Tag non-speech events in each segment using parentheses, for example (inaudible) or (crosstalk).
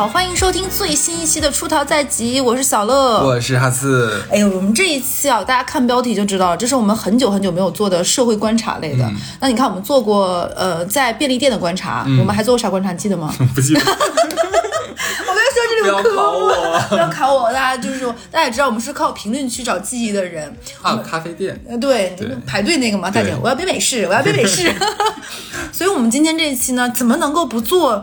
好，欢迎收听最新一期的《出逃在即》，我是小乐，我是哈斯。哎呦，我们这一期啊，大家看标题就知道了，这是我们很久很久没有做的社会观察类的。嗯那你看，我们做过呃在便利店的观察，我们还做过啥观察？你记得吗？(laughs) 不记得，(laughs) 我刚才说这里有不要考我 (laughs) 不要考我，大家就是说，大家也知道我们是靠评论区找记忆的人。啊，咖啡店。呃，对，对排队那个嘛，大姐，我要杯美式，我要杯美式。所以，我们今天这一期呢，怎么能够不做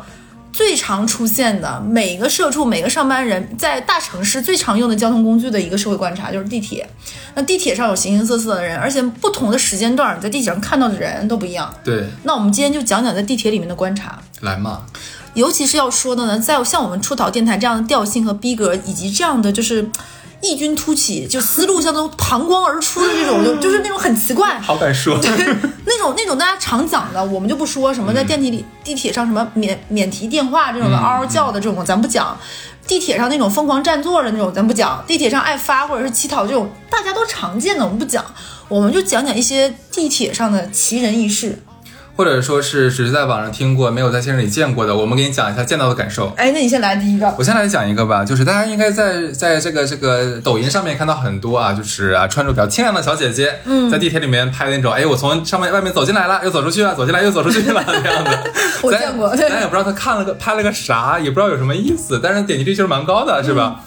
最常出现的每个社畜、每个上班人在大城市最常用的交通工具的一个社会观察，就是地铁。那地铁上有形形色色的人，而且不同的时间段，你在地铁上看到的人都不一样。对，那我们今天就讲讲在地铁里面的观察。来嘛，尤其是要说的呢，在像我们出逃电台这样的调性和逼格，以及这样的就是异军突起，就思路像都膀胱而出的这种，就就是那种很奇怪，好敢说。(laughs) 那种那种大家常讲的，我们就不说什么在电梯里、地铁上什么免免提电话这种的，嗷嗷叫的这种，咱不讲。地铁上那种疯狂占座的那种，咱不讲；地铁上爱发或者是乞讨这种，大家都常见的，我们不讲。我们就讲讲一些地铁上的奇人异事。或者说是只是在网上听过，没有在现实里见过的，我们给你讲一下见到的感受。哎，那你先来第一个。我先来讲一个吧，就是大家应该在在这个这个抖音上面看到很多啊，就是啊穿着比较清凉的小姐姐，嗯，在地铁里面拍那种，哎，我从上面外面走进来了，又走出去了，走进来又走出去了这样的。(laughs) 我咱见过对咱也不知道他看了个拍了个啥，也不知道有什么意思，但是点击率就是蛮高的，是吧？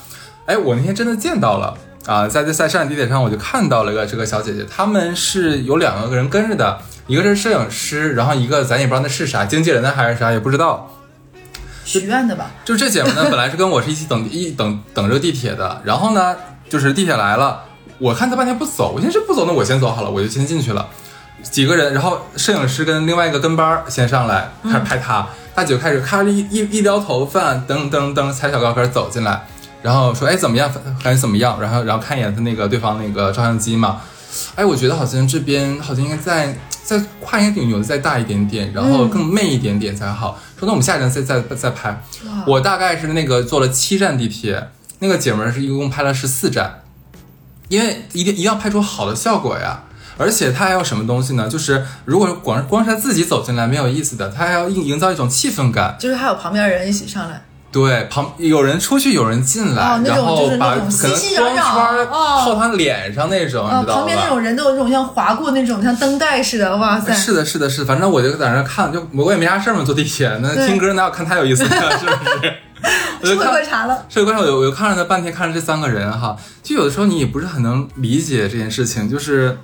哎，我那天真的见到了。啊，在在上海地铁上，我就看到了个这个小姐姐，他们是有两个人跟着的，一个是摄影师，然后一个咱也不知道那是啥，经纪人呢还是啥也不知道。许愿的吧？就这姐们呢，本来是跟我是一起等 (laughs) 一等等这个地铁的，然后呢，就是地铁来了，我看她半天不走，我寻思不走，那我先走好了，我就先进去了。几个人，然后摄影师跟另外一个跟班儿先上来开始拍她，大姐就开始咔一一一撩头发，噔噔噔踩小高跟走进来，然后说哎怎么样，感觉怎么样？然后然后看一眼他那个对方那个照相机嘛，哎我觉得好像这边好像应该再再跨一点扭的再大一点点，然后更媚一点点才好。说那我们下一站再再再拍。我大概是那个坐了七站地铁，那个姐们儿是一共拍了十四站，因为一定一定要拍出好的效果呀。而且她还要什么东西呢？就是如果光光是她自己走进来没有意思的，她还要营营造一种气氛感。就是还有旁边人一起上来，对，旁有人出去，有人进来，哦那种然后把就是那种可能熙熙攘攘光圈儿哦套她脸上那种，啊，你知道吧？旁边那种人都有那种像划过那种像灯带似的，哇塞！是的，是的，是的，反正我就在那看，就我也没啥事儿嘛，坐地铁，那听歌哪有看太有意思呢？(laughs) 是不是？我 (laughs) 就社会看观察了，社会观察，我我就看着他半天，看着这三个人哈，就有的时候你也不是很能理解这件事情，就是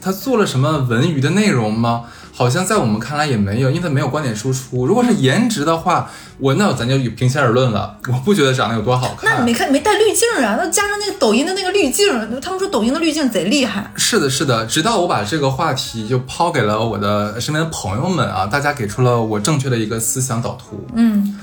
他做了什么文娱的内容吗？好像在我们看来也没有，因为他没有观点输出。如果是颜值的话，我那咱就平心而论了，我不觉得长得有多好看。那你没看没带滤镜啊？那加上那个抖音的那个滤镜，他们说抖音的滤镜贼厉害。是的，是的，直到我把这个话题就抛给了我的身边的朋友们啊，大家给出了我正确的一个思想导图。嗯，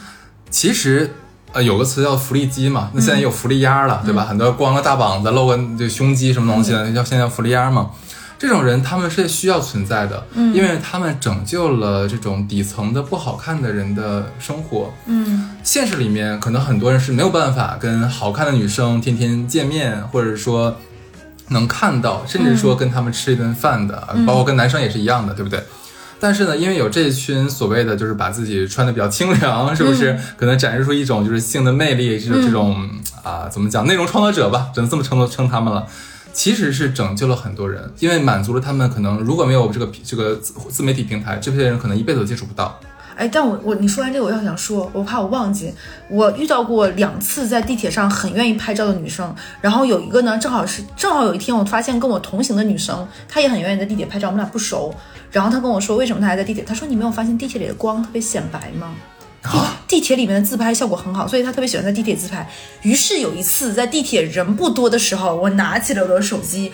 其实，呃，有个词叫福利鸡嘛，那现在也有福利鸭了，对吧？很多光个大膀子，露个就胸肌什么东西的，叫现在叫福利鸭嘛。这种人他们是需要存在的，嗯，因为他们拯救了这种底层的不好看的人的生活。嗯，现实里面可能很多人是没有办法跟好看的女生天天见面，或者说能看到，甚至说跟他们吃一顿饭的，包括跟男生也是一样的，对不对？但是呢，因为有这一群所谓的就是把自己穿的比较清凉，是不是？可能展示出一种就是性的魅力，这种这种啊、怎么讲？内容创作者吧，只能这么称称他们了。其实是拯救了很多人，因为满足了他们可能如果没有这个这个自自媒体平台，这些人可能一辈子都接触不到。哎，但我我你说完这个，我要想说，我怕我忘记，我遇到过两次在地铁上很愿意拍照的女生，然后有一个呢，正好是正好有一天我发现跟我同行的女生，她也很愿意在地铁拍照，我们俩不熟，然后她跟我说为什么她还在地铁，她说你没有发现地铁里的光特别显白吗？地地铁里面的自拍效果很好，所以他特别喜欢在地铁自拍。于是有一次在地铁人不多的时候，我拿起了我的手机，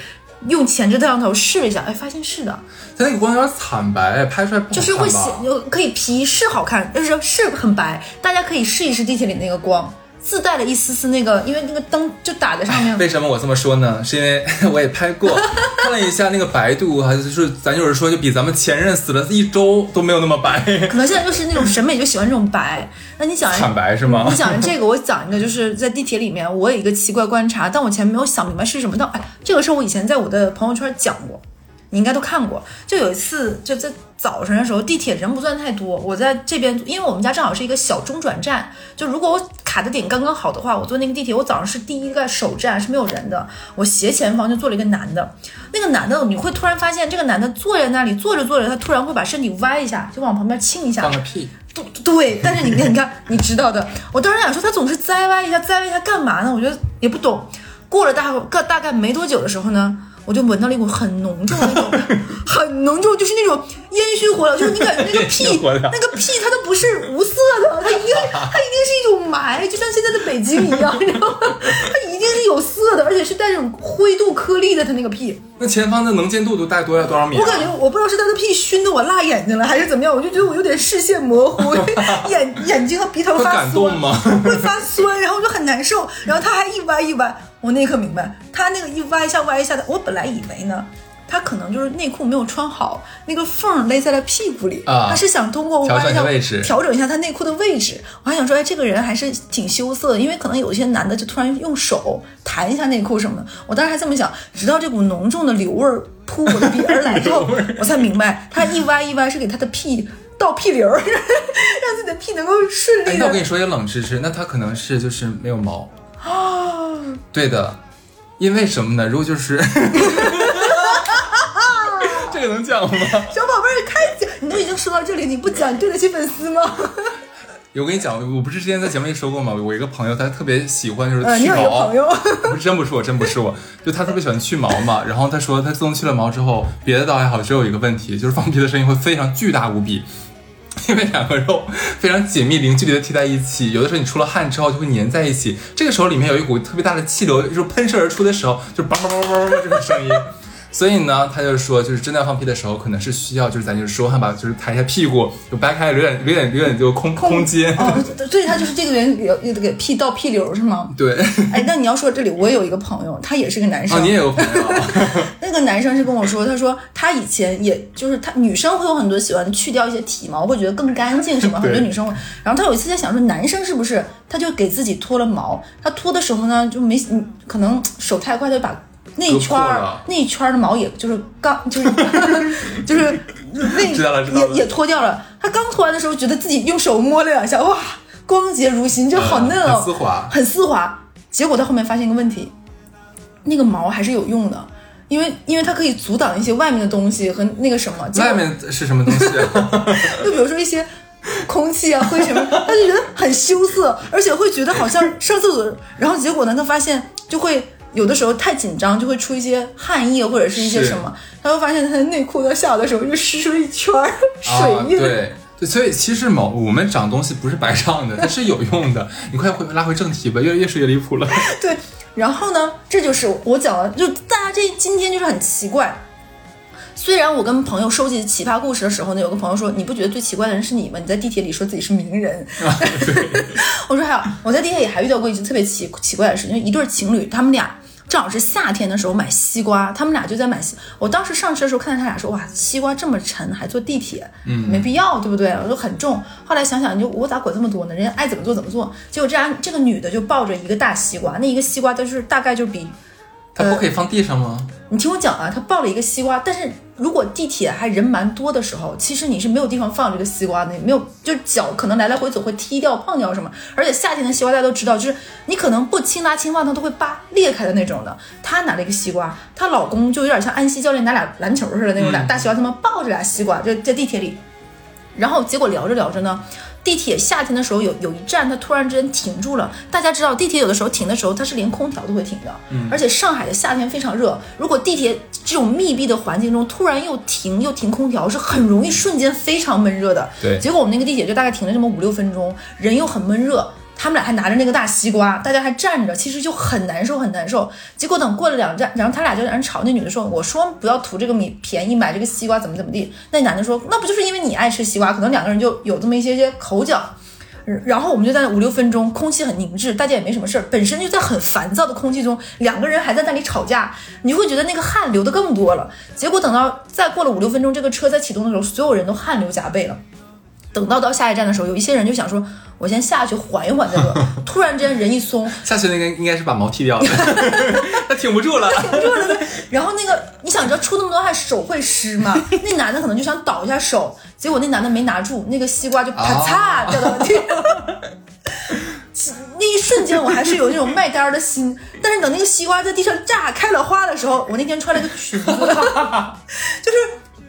用前置摄像头试了一下，哎，发现是的，它那个光有点惨白，拍出来？就是会显，有可以 P 是好看，就是是很白，大家可以试一试地铁里那个光，自带了一丝丝那个，因为那个灯就打在上面。(laughs) 为什么我这么说呢？是因为我也拍过，(laughs) 看了一下那个白度，还是说咱就是说，就比咱们前任死了一周都没有那么白，可能现在就是那种审美就喜欢这种白。(laughs) 那你讲惨白是吗你？讲这个，我讲一个，就是在地铁里面，我有一个奇怪观察，但我前面没有想明白是什么。但哎，这个事儿我以前在我的朋友圈讲过。你应该都看过。就有一次，就在早晨的时候，地铁人不算太多，我在这边，因为我们家正好是一个小中转站，就如果我卡的点刚刚好的话，我坐那个地铁，我早上是第一个首站，是没有人的。我斜前方就坐了一个男的，那个男的你会突然发现，这个男的坐在那里坐着坐着，他突然会把身体歪一下，就往旁边倾一下放，个屁，对对，但是你看，你看，你知道的。我当时想说，他总是栽歪一下，栽歪一下干嘛呢？我觉得也不懂。过了大概大概没多久的时候呢，我就闻到了一股很浓重的那种，(laughs) 很浓重，就是那种烟熏火燎，就是你感觉那个 (laughs) 屁那个屁它都不是无色的，它一定它一定是一种霾，就像现在的北京一样，你知道吗？它一定是有色的，(laughs) 而且是带这种灰度颗粒的，它那个屁。那前方的能见度都大概多少多少米、啊？我感觉我不知道是他的屁熏得我辣眼睛了，还是怎么样，我就觉得我有点视线模糊，眼眼睛和鼻头发酸，感动吗？会发酸，然后我就很难受。然后他还一歪一歪，我那一刻明白，他那个一歪一下歪一下的，我本来以为呢。他可能就是内裤没有穿好，那个缝勒在了屁股里。啊他是想通过调歪一下整一下位置调整一下他内裤的位置。我还想说，哎，这个人还是挺羞涩的，因为可能有一些男的就突然用手弹一下内裤什么的。我当时还这么想，直到这股浓重的硫味儿扑我的鼻而来之后，(laughs) 我才明白，他一歪一歪是给他的屁倒屁流儿，(laughs) 让自己的屁能够顺哎，利的。那我跟你说一个冷知识，那他可能是就是没有毛。啊，(gasps) 对的，因为什么呢？如果就是 (laughs) 这个能讲吗？小宝贝儿，开讲，你都已经说到这里，你不讲，你对得起粉丝吗？(laughs) 我跟你讲，我不是之前在节目里说过吗？我一个朋友他特别喜欢就是去毛 (laughs) 不是真不是我，真不是我，就他特别喜欢去毛嘛。然后他说他自从去了毛之后，别的倒还好，只有一个问题，就是放屁的声音会非常巨大无比。因为两个肉非常紧密、零距离的贴在一起，有的时候你出了汗之后就会粘在一起，这个时候里面有一股特别大的气流，就是喷射而出的时候，就嘣嘣嘣嘣嘣这种声音。所以呢，他就说，就是真的要放屁的时候，可能是需要，就是咱就是说汗吧，就是抬一下屁股，就掰开，有点有点有点就空空间。哦，所以他就是这个人给给给屁倒屁流是吗？对，哎，那你要说这里，我有一个朋友，他也是个男生。哦，你也有朋友，(laughs) 那个男生是跟我说，他说他以前也就是他女生会有很多喜欢去掉一些体毛，会觉得更干净什么，对很多女生会。然后他有一次在想说，男生是不是他就给自己脱了毛？他脱的时候呢，就没嗯可能手太快，他就把那一圈儿那一圈儿的毛也就是刚就是就是那 (laughs) 也也脱掉了。他刚脱完的时候，觉得自己用手摸了两下，哇，光洁如新，就好嫩哦，很丝滑很丝滑。结果他后面发现一个问题，那个毛还是有用的，因为因为它可以阻挡一些外面的东西和那个什么。外面是什么东西啊？(laughs) 就比如说一些空气啊、灰尘，他就觉得很羞涩，而且会觉得好像上厕所，然后结果呢，他发现就会。有的时候太紧张，就会出一些汗液或者是一些什么，他会发现他的内裤在下的时候就湿出了一圈儿啊水，印。对对，所以其实毛我们长东西不是白长的，(laughs) 它是有用的。你快回拉回正题吧，越越说越离谱了。对，然后呢，这就是我讲了，就大家这今天就是很奇怪。虽然我跟朋友收集奇葩故事的时候呢，有个朋友说：“你不觉得最奇怪的人是你吗？你在地铁里说自己是名人。(laughs) 我说：“还有，我在地铁里还遇到过一件特别奇奇怪的事情，就一对情侣，他们俩正好是夏天的时候买西瓜，他们俩就在买西。我当时上车的时候看到他俩说：哇，西瓜这么沉，还坐地铁，嗯，没必要，对不对？我说很重。后来想想，就我咋管这么多呢？人家爱怎么做怎么做。结果这样，这个女的就抱着一个大西瓜，那一个西瓜就是大概就比它不可以放地上吗？你听我讲啊，他抱了一个西瓜，但是如果地铁还人蛮多的时候，其实你是没有地方放这个西瓜的，没有，就脚可能来来回走会踢掉、碰掉什么。而且夏天的西瓜大家都知道，就是你可能不轻拉轻放，它都会扒裂开的那种的。她拿了一个西瓜，她老公就有点像安西教练拿俩篮球似的那种俩大西瓜，他们抱着俩西瓜就在地铁里，然后结果聊着聊着呢。地铁夏天的时候有有一站，它突然之间停住了。大家知道，地铁有的时候停的时候，它是连空调都会停的。嗯，而且上海的夏天非常热，如果地铁这种密闭的环境中突然又停又停空调，是很容易瞬间非常闷热的。对结果我们那个地铁就大概停了这么五六分钟，人又很闷热。他们俩还拿着那个大西瓜，大家还站着，其实就很难受，很难受。结果等过了两站，然后他俩就在那吵，那女的说：“我说不要图这个米便宜，买这个西瓜怎么怎么地。”那男的说：“那不就是因为你爱吃西瓜？”可能两个人就有这么一些些口角。然后我们就在那五六分钟，空气很凝滞，大家也没什么事儿，本身就在很烦躁的空气中，两个人还在那里吵架，你就会觉得那个汗流的更多了。结果等到再过了五六分钟，这个车在启动的时候，所有人都汗流浃背了。等到到下一站的时候，有一些人就想说，我先下去缓一缓再说。(laughs) 突然之间人一松，下去那个应该是把毛剃掉了，(laughs) 他挺不住了。挺不住了。然后那个你想知道出那么多汗手会湿吗？那男的可能就想倒一下手，结果那男的没拿住，那个西瓜就啪嚓掉到地上。(laughs) 那一瞬间我还是有那种卖单的心，但是等那个西瓜在地上炸开了花的时候，我那天穿了个裙子，就是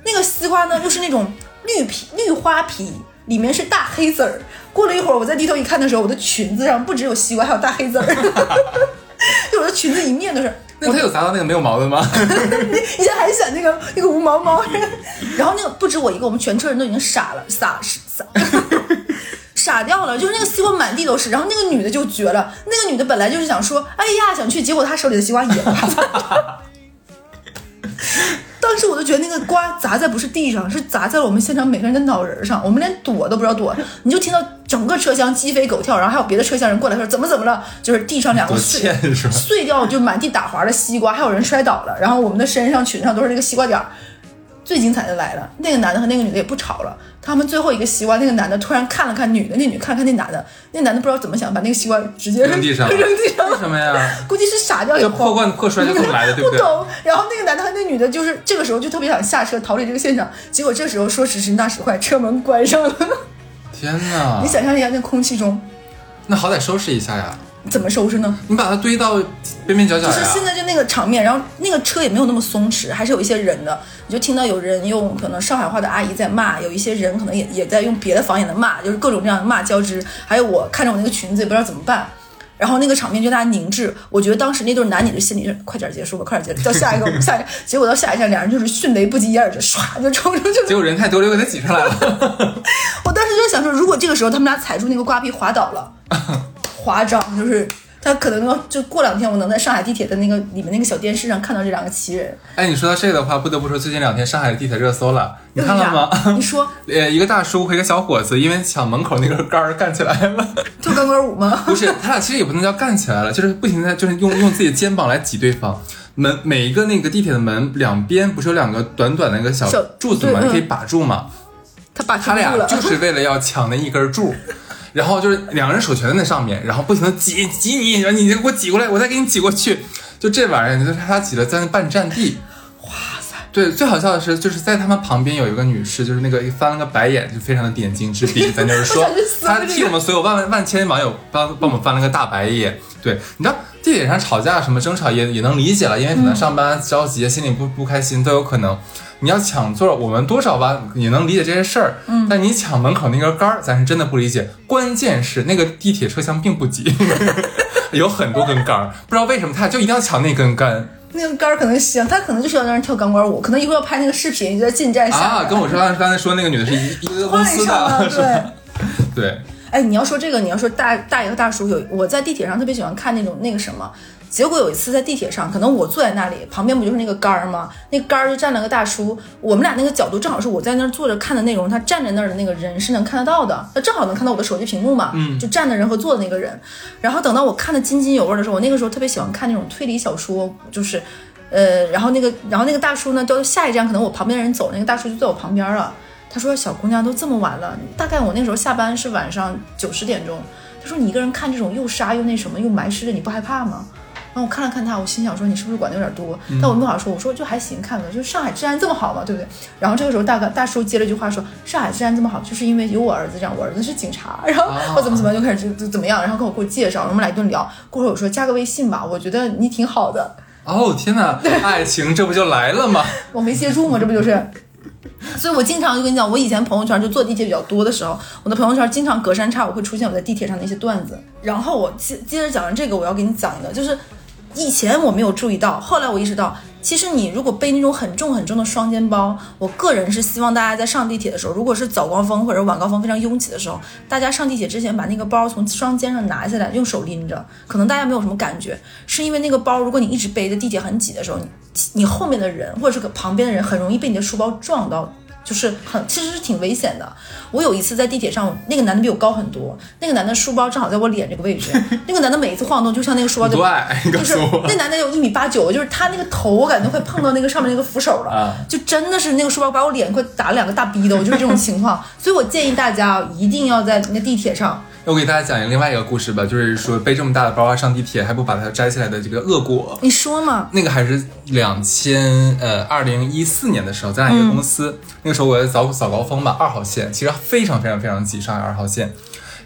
那个西瓜呢，又是那种绿皮绿花皮，里面是大黑籽儿。过了一会儿，我再低头一看的时候，我的裙子上不只有西瓜，还有大黑籽儿，(laughs) 就我的裙子一面都是。那他有砸到那个没有毛的吗？(laughs) 你现在还想那个那个无毛猫？(laughs) 然后那个不止我一个，我们全车人都已经傻了，傻傻。傻掉了，就是那个西瓜满地都是，然后那个女的就绝了，那个女的本来就是想说，哎呀想去，结果她手里的西瓜也了。当时我就觉得那个瓜砸在不是地上，是砸在了我们现场每个人的脑仁上，我们连躲都不知道躲，你就听到整个车厢鸡飞狗跳，然后还有别的车厢人过来说怎么怎么了，就是地上两个碎碎掉就满地打滑的西瓜，还有人摔倒了，然后我们的身上裙上都是那个西瓜点儿。最精彩的来了，那个男的和那个女的也不吵了。他们最后一个西瓜，那个男的突然看了看女的，那女看了看那男的，那男的不知道怎么想，把那个西瓜直接扔地上，扔地上。为什么呀？估计是傻掉。这破罐子破摔就这么来的，对不对？不懂。然后那个男的和那女的，就是这个时候就特别想下车逃离这个现场。结果这时候说时迟那时快，车门关上了。天哪！你想象一下，那空气中，那好歹收拾一下呀。怎么收拾呢？你把它堆到边边角角就是现在就那个场面，然后那个车也没有那么松弛，还是有一些人的。你就听到有人用可能上海话的阿姨在骂，有一些人可能也也在用别的方言的骂，就是各种这样的骂交织。还有我看着我那个裙子也不知道怎么办，然后那个场面就大家凝滞。我觉得当时那对男女的心里是快点结束吧，快点结束，到下一个下一个，结果到下一站，两人就是迅雷不及掩耳，就唰就冲出去了。结果人太多了，又给他挤出来了。(laughs) 我当时就想说，如果这个时候他们俩踩住那个瓜皮滑倒了，(laughs) 划掌就是。他可能就过两天，我能在上海地铁的那个里面那个小电视上看到这两个奇人。哎，你说到这个的话，不得不说最近两天上海的地铁热搜了，你看了吗？你说，(laughs) 呃，一个大叔和一个小伙子因为抢门口那根杆儿干起来了，跳钢管舞吗？(laughs) 不是，他俩其实也不能叫干起来了，就是不停的就是用用自己的肩膀来挤对方。门每一个那个地铁的门两边不是有两个短短的一个小柱子吗？可以把住吗？他把他俩就是为了要抢那一根柱。然后就是两个人手全在那上面，然后不停的挤挤你，然后你给我挤过来，我再给你挤过去，就这玩意儿，就是他挤了在那半占地。哇塞！对，最好笑的是，就是在他们旁边有一个女士，就是那个翻了个白眼，就非常的点睛之笔，咱就是说，(laughs) 她替我们所有万万万千网友帮帮我们翻了个大白眼。对，你知道地铁上吵架什么争吵也也能理解了，因为可能上班着急，心里不不开心都有可能。你要抢座，我们多少吧也能理解这些事儿。嗯，但你抢门口那根杆儿，咱是真的不理解。关键是那个地铁车厢并不挤，(laughs) 有很多根杆儿，不知道为什么他就一定要抢那根杆。那根杆儿可能行，他可能就是要让人跳钢管舞，可能一会儿要拍那个视频，就在进站下。啊，跟我说刚才说那个女的是一一个公司的，(laughs) 对对。哎，你要说这个，你要说大大爷和大叔有，我在地铁上特别喜欢看那种那个什么。结果有一次在地铁上，可能我坐在那里，旁边不就是那个杆儿吗？那杆儿就站了个大叔，我们俩那个角度正好是我在那儿坐着看的内容，他站在那儿的那个人是能看得到的，他正好能看到我的手机屏幕嘛。嗯，就站的人和坐的那个人。然后等到我看的津津有味的时候，我那个时候特别喜欢看那种推理小说，就是，呃，然后那个，然后那个大叔呢，到下一站可能我旁边的人走，那个大叔就在我旁边了。他说：“小姑娘都这么晚了，大概我那时候下班是晚上九十点钟。他说你一个人看这种又杀又那什么又埋尸的，你不害怕吗？”然后我看了看他，我心想说你是不是管的有点多？但我没法说，我说就还行，看了，就上海治安这么好嘛，对不对？然后这个时候大哥大叔接了一句话说，上海治安这么好，就是因为有我儿子这样，我儿子是警察，然后我怎么怎么就开始就怎么样，然后跟我给我介绍，我们俩一顿聊。过会儿我说加个微信吧，我觉得你挺好的。哦天哪，爱情这不就来了吗？(laughs) 我没接住吗？这不就是？所以我经常就跟你讲，我以前朋友圈就坐地铁比较多的时候，我的朋友圈经常隔三差五会出现我在地铁上的一些段子。然后我接接着讲完这个，我要给你讲一个，就是。以前我没有注意到，后来我意识到，其实你如果背那种很重很重的双肩包，我个人是希望大家在上地铁的时候，如果是早高峰或者晚高峰非常拥挤的时候，大家上地铁之前把那个包从双肩上拿下来，用手拎着，可能大家没有什么感觉，是因为那个包，如果你一直背着，地铁很挤的时候，你你后面的人或者是旁边的人很容易被你的书包撞到。就是很其实是挺危险的。我有一次在地铁上，那个男的比我高很多，那个男的书包正好在我脸这个位置，(laughs) 那个男的每一次晃动，就像那个书包就对，就是，那男的有一米八九，就是他那个头，我感觉快碰到那个上面那个扶手了，啊就真的是那个书包把我脸快打了两个大逼斗，就是这种情况。所以我建议大家啊，一定要在那个地铁上，我给大家讲一个另外一个故事吧，就是说背这么大的包啊上地铁还不把它摘下来的这个恶果。你说嘛？那个还是两千呃二零一四年的时候，咱俩一个公司，那个时候我在早早高峰吧，二号线，其实非常非常非常挤，上海二号线。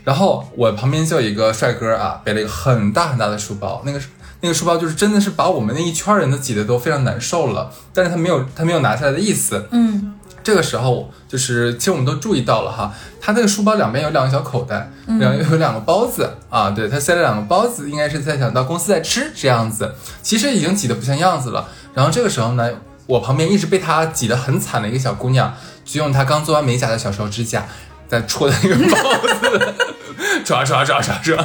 然后我旁边就有一个帅哥啊，背了一个很大很大的书包，那个那个书包就是真的是把我们那一圈人都挤得都非常难受了，但是他没有他没有拿下来的意思。嗯，这个时候就是，其实我们都注意到了哈，他那个书包两边有两个小口袋，然后有两个包子啊，对他塞了两个包子，应该是在想到公司在吃这样子，其实已经挤得不像样子了。然后这个时候呢，我旁边一直被他挤得很惨的一个小姑娘，就用她刚做完美甲的小手指甲在戳那个包子，抓抓抓抓抓，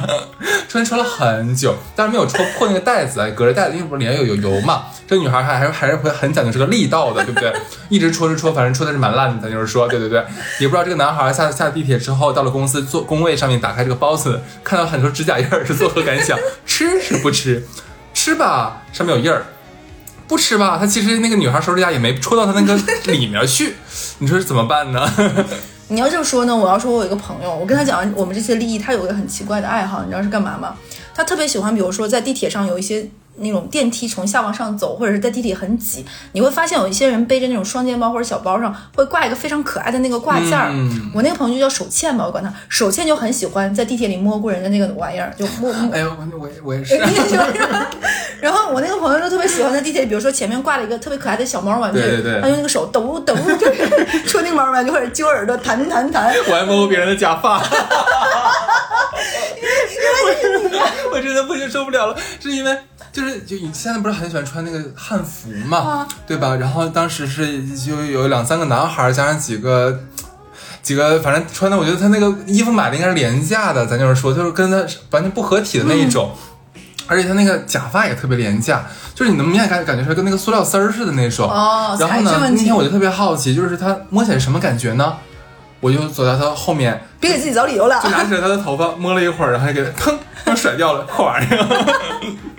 戳戳了很久，但是没有戳破那个袋子，隔着袋子，因为不是里面有有油嘛。这女孩还还还是会很讲究这个力道的，对不对？一直戳着戳，反正戳的是蛮烂的，咱就是说，对对对。也不知道这个男孩下下地铁之后，到了公司坐工位上面，打开这个包子，看到很多指甲印儿，是作何感想？吃是不吃？吃吧，上面有印儿。不吃吧，他其实那个女孩手指甲也没戳到他那个里面去，你说是怎么办呢？你要这么说呢，我要说我有一个朋友，我跟他讲我们这些利益，他有一个很奇怪的爱好，你知道是干嘛吗？他特别喜欢，比如说在地铁上有一些那种电梯从下往上走，或者是在地铁很挤，你会发现有一些人背着那种双肩包或者小包上会挂一个非常可爱的那个挂件儿。嗯我那个朋友就叫手欠吧，我管他手欠就很喜欢在地铁里摸过人的那个玩意儿，就摸摸。哎呦，我我我也是。(laughs) 然后我那个朋友就特别喜欢在地铁里，比如说前面挂了一个特别可爱的小猫玩具，对对对他用那个手抖抖，就是戳那个猫玩具或者揪耳朵弹弹弹。我还摸过别人的假发。我真的不行，受不了了，是因为就是就你现在不是很喜欢穿那个汉服嘛，啊对吧？然后当时是就有两三个男孩儿加上几个。几个反正穿的，我觉得他那个衣服买的应该是廉价的，咱就是说，就是跟他完全不合体的那一种，而且他那个假发也特别廉价，就是你能明显感感觉出来跟那个塑料丝儿似的那种。哦然后呢，那天我就特别好奇，就是他摸起来什么感觉呢？我就走到他后面，别给自己找理由了就。拿起来他的头发摸了一会儿，然后就给他砰，就甩掉了，破玩意儿。(laughs)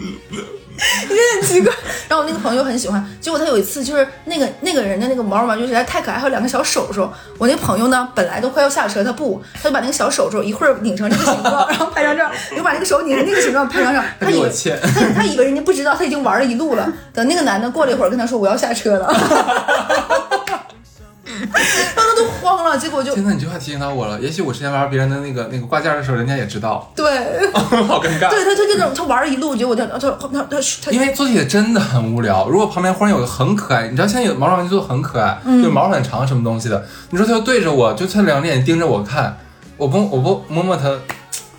(laughs) 也很奇怪。然后我那个朋友很喜欢，结果他有一次就是那个那个人的那个毛绒玩具实在太可爱，还有两个小手手。我那朋友呢，本来都快要下车，他不，他就把那个小手手一会儿拧成这个形状，然后拍张照，又把那个手拧成那个形状拍张照。他他以为他他以为人家不知道，他已经玩了一路了。等那个男的过了一会儿跟他说我要下车了，(laughs) 然 (laughs) 后他都慌了，结果就现在你这话提醒到我了，也许我之前玩别人的那个那个挂件的时候，人家也知道，对。(laughs) 好尴尬。对，他他就那种他玩了一路，结果他他他他他他因为坐地铁真的很无聊，如果旁边忽然有个很可爱，你知道现在有毛绒玩具做的很可爱，嗯。就毛很长什么东西的，你说他就对着我，就他两个眼盯着我看，我不我不摸摸他，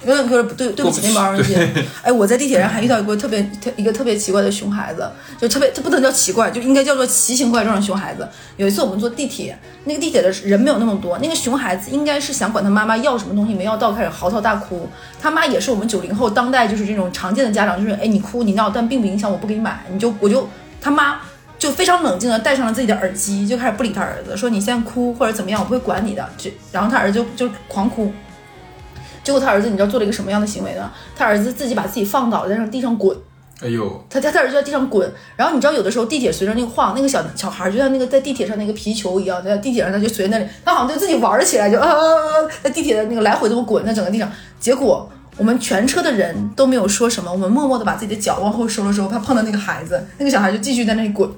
有点有点不对，对不起那毛绒姐。哎，我在地铁上还遇到一个特别特一个特别奇怪的熊孩子，就特别他不能叫奇怪，就应该叫做奇形怪状的熊孩子。有一次我们坐地铁，那个地铁的人没有那么多，那个熊孩子应该是想管他妈妈要什么东西没要到，开始嚎啕大哭。他妈也是我们九零后当代就是这种常见的家长，就是哎你哭你闹，但并不影响我不给你买，你就我就他妈。就非常冷静的戴上了自己的耳机，就开始不理他儿子，说你现在哭或者怎么样，我不会管你的。就然后他儿子就就狂哭，结果他儿子你知道做了一个什么样的行为呢？他儿子自己把自己放倒在上地上滚，哎呦，他他他儿子在地上滚，然后你知道有的时候地铁随着那个晃，那个小小孩就像那个在地铁上那个皮球一样，在地铁上他就随那里，他好像就自己玩了起来，就啊啊啊，在地铁的那个来回这么滚在整个地上，结果。我们全车的人都没有说什么，我们默默的把自己的脚往后收了收，怕碰到那个孩子，那个小孩就继续在那里滚。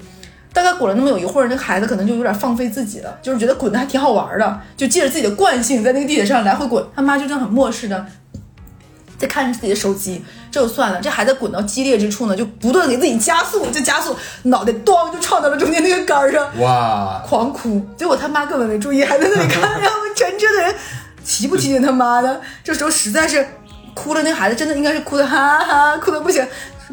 大概滚了那么有一会儿，那个孩子可能就有点放飞自己了，就是觉得滚的还挺好玩的，就借着自己的惯性在那个地铁上来回滚。他妈就这样很漠视的在看着自己的手机，这就算了，这孩子滚到激烈之处呢，就不断给自己加速，就加速，脑袋咣就撞到了中间那个杆儿上，哇，狂哭。结果他妈根本没注意，还在那里看，然后全车的人提不提醒他妈的？这时候实在是哭了，那个孩子真的应该是哭的哈哈，哭的不行。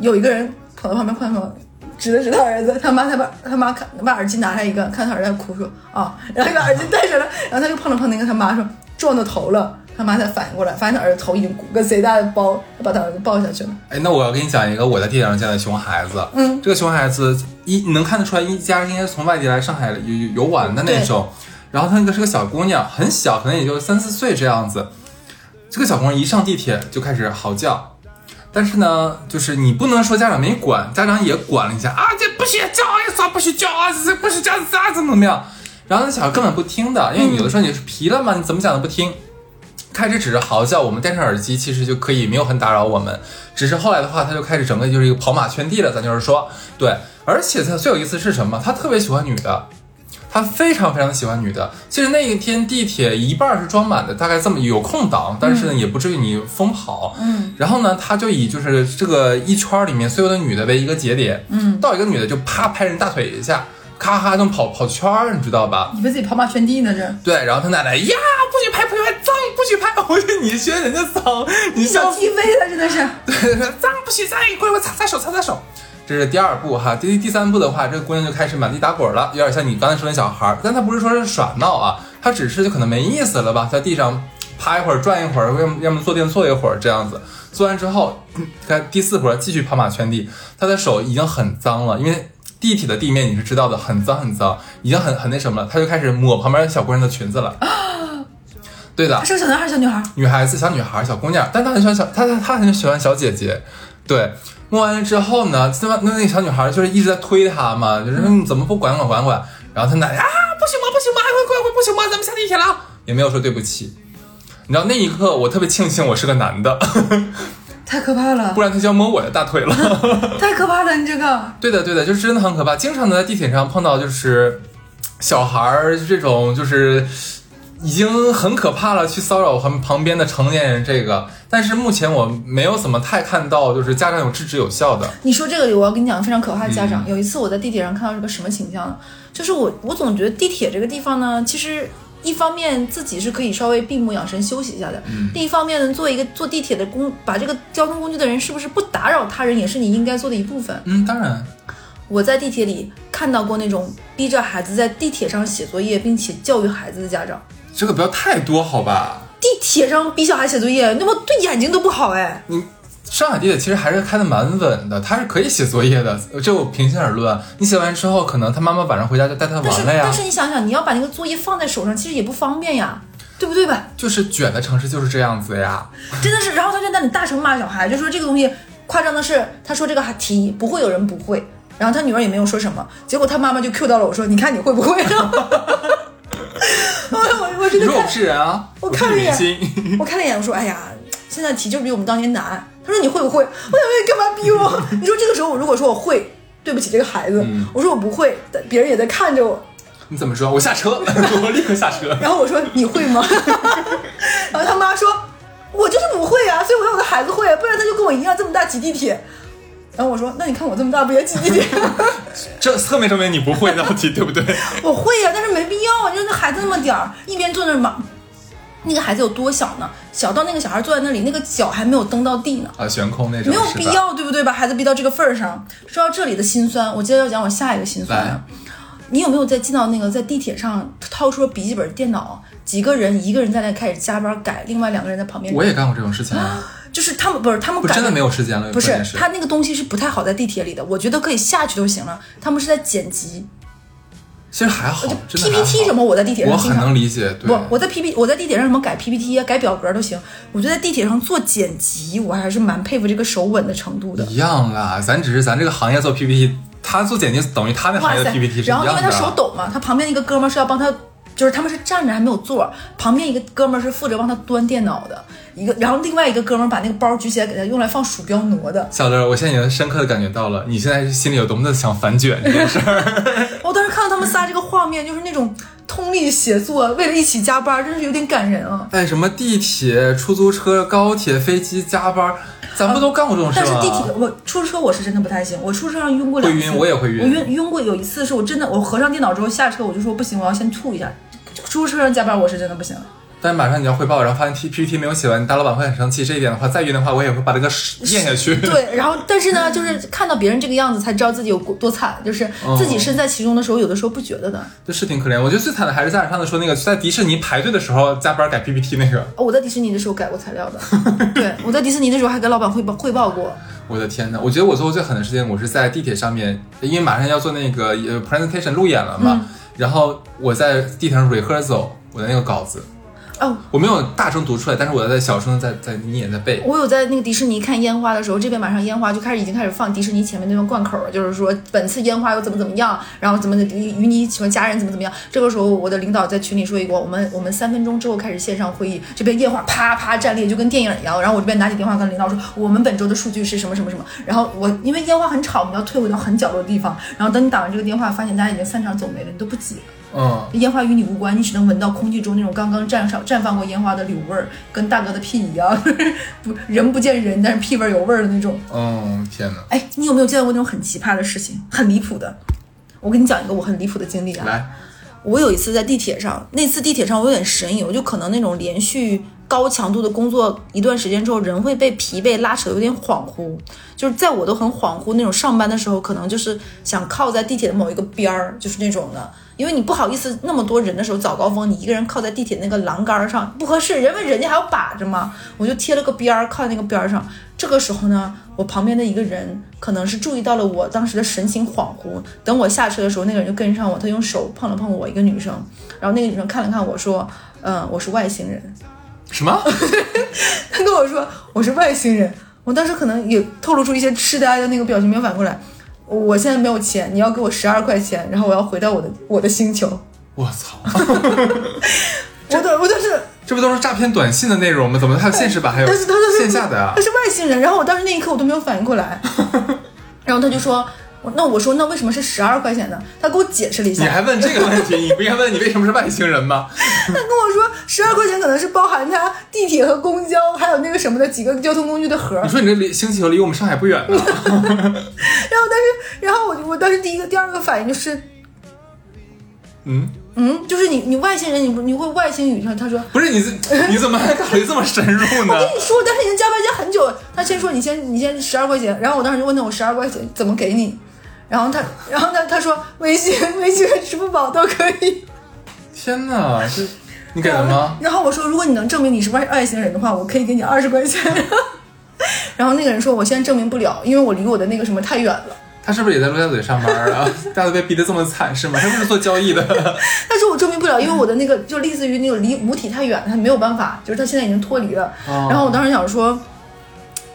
有一个人跑到旁边，看看。指了指他儿子，他妈才把他妈看把耳机拿来一个，看他儿子在哭说啊，然后就把耳机戴上了，然后他又碰了碰那个他妈说撞到头了，他妈才反应过来，发现他儿子头已经鼓个贼大的包，把他儿子抱下去了。哎，那我要跟你讲一个我在地铁上见的熊孩子。嗯，这个熊孩子一你能看得出来，一家应该是从外地来上海游游游玩的那种。然后他那个是个小姑娘，很小，可能也就三四岁这样子。这个小姑娘一上地铁就开始嚎叫，但是呢，就是你不能说家长没管，家长也管了一下啊，这不许叫，啥不许叫啊，这不许叫啊，怎么怎么样？然后那小孩根本不听的，因为有的时候你是皮了嘛，你怎么讲都不听。开始只是嚎叫，我们戴上耳机其实就可以没有很打扰我们。只是后来的话，他就开始整个就是一个跑马圈地了。咱就是说，对，而且他最有意思是什么？他特别喜欢女的，他非常非常的喜欢女的。其实那一天地铁一半是装满的，大概这么有空档，但是呢也不至于你疯跑。嗯，然后呢，他就以就是这个一圈里面所有的女的为一个节点，嗯，到一个女的就啪拍人大腿一下，咔咔这么跑跑圈儿，你知道吧？以为自己跑马圈地呢，这对，然后他奶奶呀，不许拍，不许拍，脏，不许拍。(laughs) 我说你学人家脏，你像小 TV 了，真的是。(laughs) 对，脏不许脏，一会儿我擦擦手，擦擦手。这是第二步哈，第第三步的话，这个姑娘就开始满地打滚了，有点像你刚才说那小孩儿，但她不是说是耍闹啊，她只是就可能没意思了吧，在地上趴一会儿，转一会儿，要么要么坐垫坐一会儿这样子。做完之后，看第四回继续跑马圈地，她的手已经很脏了，因为地铁的地面你是知道的，很脏很脏，已经很很那什么了，她就开始抹旁边小姑娘的裙子了。(gasps) 对的他，是个小男孩，小女孩。女孩子、小女孩、小姑娘，但她很喜欢小，她她她很喜欢小姐姐。对，摸完了之后呢，那那那小女孩就是一直在推他嘛，就是说你怎么不管管管管？然后他奶奶啊，不行吗？不行吗？快快快，不行吗？咱们下地铁了，也没有说对不起。你知道那一刻，我特别庆幸我是个男的，(laughs) 太可怕了不，然他就要摸我的大腿了。(laughs) 太可怕了！你这个，(laughs) 对的，对的，就是真的很可怕。经常能在地铁上碰到就是小孩儿这种就是已经很可怕了，去骚扰他们旁边的成年人这个。但是目前我没有怎么太看到就是家长有制止有效的。你说这个，我要跟你讲非常可怕的家长。嗯有一次我在地铁上看到是个什么情况呢？就是我我总觉得地铁这个地方呢，其实一方面自己是可以稍微闭目养神休息一下的，嗯另一方面呢，做一个坐地铁的工，把这个交通工具的人是不是不打扰他人，也是你应该做的一部分。嗯，当然，我在地铁里看到过那种逼着孩子在地铁上写作业，并且教育孩子的家长。这个不要太多，好吧？地铁上逼小孩写作业，那么对眼睛都不好哎。你上海地铁其实还是开的蛮稳的，他是可以写作业的，这我平心而论。你写完之后，可能他妈妈晚上回家就带他玩了呀但。是你想想，你要把那个作业放在手上，其实也不方便呀，对不对吧？就是卷的城市就是这样子呀。真的是，然后他就在那里大声骂小孩，就说这个东西夸张的是，他说这个还题不会有人不会，然后他女儿也没有说什么，结果他妈妈就 Q 到了我说，你看你会不会？(laughs) (laughs) 我我我真的看我不是人啊，我看了一眼。我看了一眼，我说哎呀，现在题就比我们当年难。他说你会不会？我想问你干嘛逼我？(laughs) 你说这个时候我如果说我会，对不起这个孩子，我说我不会，但别人也在看着我，你怎么说？我下车，(laughs) 我立刻下车。然后我说你会吗？然后他妈说，我就是不会啊，所以我让我的孩子会，不然他就跟我一样这么大挤地铁。然后我说，那你看我这么大不也挤地铁？(laughs) 这侧面证明你不会道题，对不对？(laughs) 我会呀、但是没必要啊！你说那孩子那么点儿，一边坐那儿忙，那个孩子有多小呢？小到那个小孩坐在那里，那个脚还没有蹬到地呢。啊，悬空那种，没有。必要，对不对？把孩子逼到这个份儿上。说到这里的心酸，我接着要讲我下一个心酸了。你有没有在进到那个在地铁上掏出了笔记本电脑，几个人一个人在那开始加班改，另外两个人在旁边，我也干过这种事情啊，就是他们不是他们改不真的没有时间了，不是是他那个东西是不太好在地铁里的，我觉得可以下去就行了。他们是在剪辑其实还好，PPT 什么，我在地铁上我很能理解，对不，我在 PPT，我在地铁上什么改 P P T 啊，改表格都行。我觉得在地铁上做剪辑，我还是蛮佩服这个手稳的程度的。一样啦，咱只是咱这个行业做 PPT，他做剪辑等于他那行业的 PPT 是一样的。然后因为他手抖嘛，他旁边一个哥们是要帮他，就是他们是站着还没有坐，旁边一个哥们儿是负责帮他端电脑的，一个，然后另外一个哥们儿把那个包举起来给他用来放鼠标挪的。小刘，我现在已经深刻的感觉到了，你现在心里有多么的想反卷这件事儿。(laughs) 我当时看到他们仨这个画面，就是那种通力协作，为了一起加班，真是有点感人啊。哎，什么地铁、出租车、高铁、飞机加班，咱不都干过这种事吗？但是地铁，我出租车我是真的不太行，我出租车上晕过两次，会晕我也会晕我晕晕过有一次是我真的，我合上电脑之后下车我就说不行，我要先吐一下。出租车上加班我是真的不行。但是马上你要汇报，然后发现 T PPT 没有写完，你大老板会很生气。这一点的话，再晕的话，我 (laughs) 也会把这个屎咽下去。对，然后但是呢，就是看到别人这个样子才知道自己有多惨，就是自己身在其中的时候，有的时候不觉得的。这是挺可怜。我觉得最惨的还是家长上次说那个在迪士尼排队的时候加班改 PPT 那个。哦我在迪士尼的时候改过材料的，(laughs) 对我在迪士尼的时候还跟老板汇报汇报过。我的天呐，我觉得我做过最狠的事情，我是在地铁上面，因为马上要做那个呃 presentation 路演了嘛。然后我在地铁上 rehearsal 我的那个稿子，哦，我没有大声读出来，但是我在小声的在在念在背。我有在那个迪士尼看烟花的时候，这边马上烟花就开始已经开始放迪士尼前面那段贯口了，就是说本次烟花又怎么怎么样，然后怎么的与你喜欢家人怎么怎么样。这个时候我的领导在群里说一个，我们我们三分钟之后开始线上会议，这边烟花啪啪战列，就跟电影一样。然后我这边拿起电话跟领导说，我们本周的数据是什么什么什么。然后我因为烟花很吵，我们要退回到很角落的地方。然后等你打完这个电话，发现大家已经散场走没了，你都不挤。嗯，烟花与你无关，你只能闻到空气中那种刚刚绽上绽放过烟花的柳味儿，跟大哥的屁一样，(laughs) 不人不见人，但是屁味儿有味儿的那种。嗯，天哪！哎，你有没有见到过那种很奇葩的事情，很离谱的？我跟你讲一个我很离谱的经历啊。来，我有一次在地铁上，那次地铁上我有点神游，就可能那种连续高强度的工作一段时间之后，人会被疲惫拉扯，有点恍惚。就是在我都很恍惚那种上班的时候，可能就是想靠在地铁的某一个边儿，就是那种的。因为你不好意思那么多人的时候早高峰，你一个人靠在地铁那个栏杆上不合适，因为人家还要把着嘛。我就贴了个边儿，靠在那个边儿上。这个时候呢，我旁边的一个人可能是注意到了我当时的神情恍惚。等我下车的时候，那个人就跟上我，他用手碰了碰我，一个女生。然后那个女生看了看我说：“嗯，我是外星人。什么？”他 (laughs) 跟我说我是外星人。我当时可能也透露出一些痴呆的那个表情，没有反过来。我现在没有钱，你要给我十二块钱，然后我要回到我的我的星球。我操！(laughs) 我的我就是这不都是诈骗短信的内容吗？怎么还有现实版，还有但是他说是线下的啊他？是外星人，然后我当时那一刻我都没有反应过来，(laughs) 然后他就说，我那我说那为什么是十二块钱呢？他给我解释了一下，你还问这个问题？你不应该问你为什么是外星人吗？(laughs) 他跟我说十二块钱可能是包含他地铁和公交还有那个什么的几个交通工具的盒，你说你这离星球离我们上海不远呢？(laughs) 然后但是然后我我当时第一个第二个反应就是，嗯，嗯，就是你你外星人你不你会外星语？他他说。不是你这 (laughs) 你怎么还考虑这么深入呢我？跟你说，但是已经加班加很久了。他先说你先你先十二块钱，然后我当时就问他我十二块钱怎么给你，然后他然后他他说微信 (laughs) 微信和支付宝都可以。天哪，这你给了吗？然后我说，如果你能证明你是外外星人的话，我可以给你 (laughs) 二十块钱。(laughs) 然后那个人说，我现在证明不了，因为我离我的那个什么太远了。他是不是也在陆家嘴上班啊？大家都被逼得这么惨是吗？他不是做交易的。他说我证明不了，因为我的那个就类似于那个离母体太远，他没有办法，就是他现在已经脱离了。哦然后我当时想说，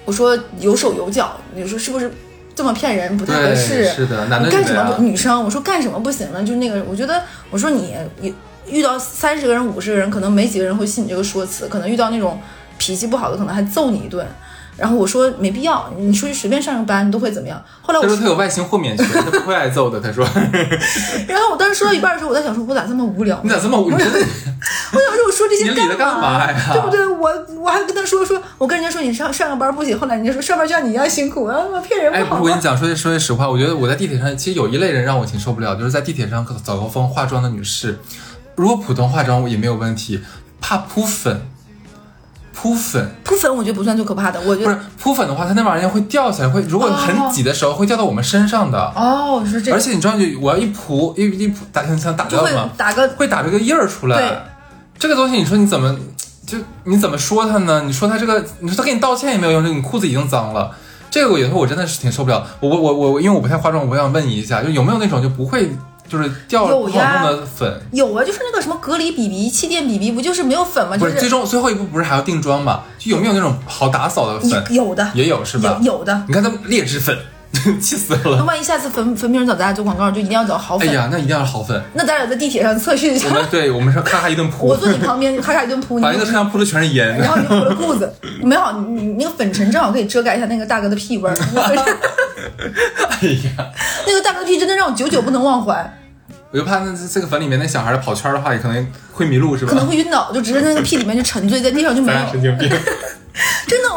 我说有手有脚，你说是不是这么骗人不太合，适？是的，男的干什么不？女生，我说干什么不行呢？就那个，我觉得，我说你你遇到三十个人、五十个人，可能没几个人会信你这个说辞，可能遇到那种脾气不好的，可能还揍你一顿。然后我说没必要，你出去随便上个班，你都会怎么样？后来我他说他有外星豁免权，他不会挨揍的。他说 (laughs) 然后我当时说到一半的时候，我在想说，我咋这么无聊？你咋这么无？聊我想说，我说这些干嘛呀对不对？我我还跟他说说，我跟人家说你上上个班不行，后来人家说上班就像你一样辛苦啊，骗人哎，不好吗？我跟你讲，说句说句实话，我觉得我在地铁上，其实有一类人让我挺受不了，就是在地铁上早高峰化妆的女士，如果普通化妆也没有问题，怕扑粉，扑粉扑粉我觉得不算最可怕的，我觉得不是扑粉的话，它那玩意儿会掉下来，会如果很挤的时候会掉到我们身上的。哦，是这而且你知道，就我要一扑一一扑打想打掉吗？打个会打这个印儿出对来。这个东西，你说你怎么就你怎么说他呢？你说他这个，你说他给你道歉也没有用，就你裤子已经脏了。这个我有时候我真的是挺受不了。我我我我，因为我不太化妆，我想问你一下，就有没有那种就不会就是掉不好有呀弄的粉？有啊，就是那个什么隔离 BB、气垫 BB，不就是没有粉吗？不，就是最终最后一步不是还要定妆吗？就有没有那种好打扫的粉？有有的，也有是吧？有有的。你看他们劣质粉，(laughs) 气死了那了。万一下次粉粉饼找咱俩做广告，就一定要找好粉。哎呀，那一定要是好粉。那咱俩在地铁上测试一下我，们对我们说咔咔一顿扑我，坐你旁边，咔咔一顿扑，你把那个车上扑的全是烟。然后你就脱了裤子，没好，你你那个粉尘正好可以遮盖一下那个大哥的屁味儿。(laughs) 哎呀，(laughs) 那个大哥的屁真的让我久久不能忘怀，我就怕那这个粉里面那小孩跑圈的话，也可能会迷路，是吧可？能会晕倒，就直接在那个屁里面就沉醉在地上就没咱俩有。神经病。真的，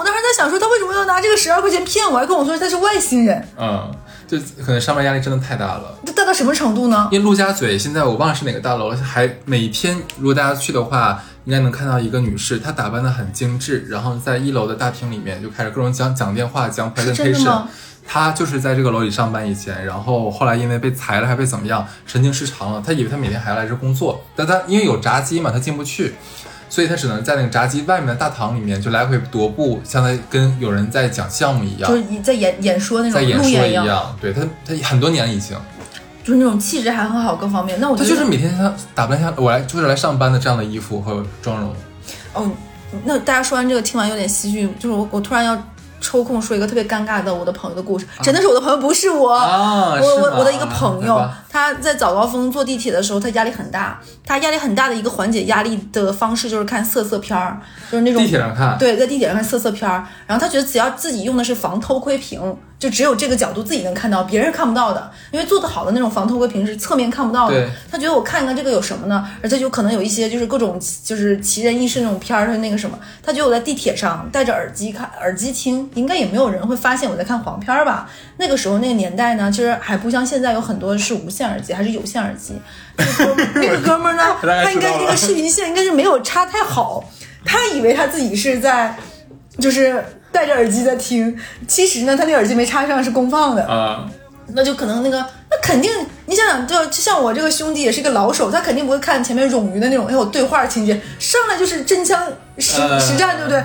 拿这个十二块钱骗我，还跟我说他是外星人，嗯，就可能上班压力真的太大了。这大到什么程度呢？因为陆家嘴现在我忘了是哪个大楼了，还每天如果大家去的话，应该能看到一个女士，她打扮的很精致，然后在一楼的大厅里面就开始各种讲讲电话、讲 presentation 吗。她就是在这个楼里上班以前，然后后来因为被裁了还被怎么样，神经失常了。她以为她每天还要来这工作，但她因为有闸机嘛，她进不去，所以他只能在那个闸机外面的大堂里面就来回踱步，像在跟有人在讲项目一样就，是在演演说那种在演说。一样。对他，他很多年了已经。就是那种气质还很好，各方面。那我觉得他就是每天他打扮像我来就是来上班的这样的衣服和妆容。哦，那大家说完这个，听完有点唏嘘，就是我我突然要抽空说一个特别尴尬的我的朋友的故事，真的是我的朋友，不是我。啊我我我的一个朋友他在早高峰坐地铁的时候，他压力很大。他压力很大的一个缓解压力的方式就是看色色片儿，就是那种地铁上看，对，在地铁上看色色片儿，然后他觉得只要自己用的是防偷窥屏，就只有这个角度自己能看到，别人是看不到的。因为做得好的那种防偷窥屏是侧面看不到的。他觉得我看一看这个有什么呢？而且就可能有一些就是各种就是奇人异事那种片儿，他那个什么，他觉得我在地铁上戴着耳机看耳机听，应该也没有人会发现我在看黄片儿吧？那个时候那个年代呢，其实还不像现在有很多是无线耳机，还是有线耳机。(laughs) 那个哥们儿呢，(laughs) 他应该那个视频线应该是没有插太好，他以为他自己是在就是戴着耳机在听，其实呢，他那耳机没插上，是公放的。啊，那就可能那个，那肯定，你想想，就就像我这个兄弟也是一个老手，他肯定不会看前面冗余的那种，哎呦对话情节，上来就是真枪实呃。实战，对不对？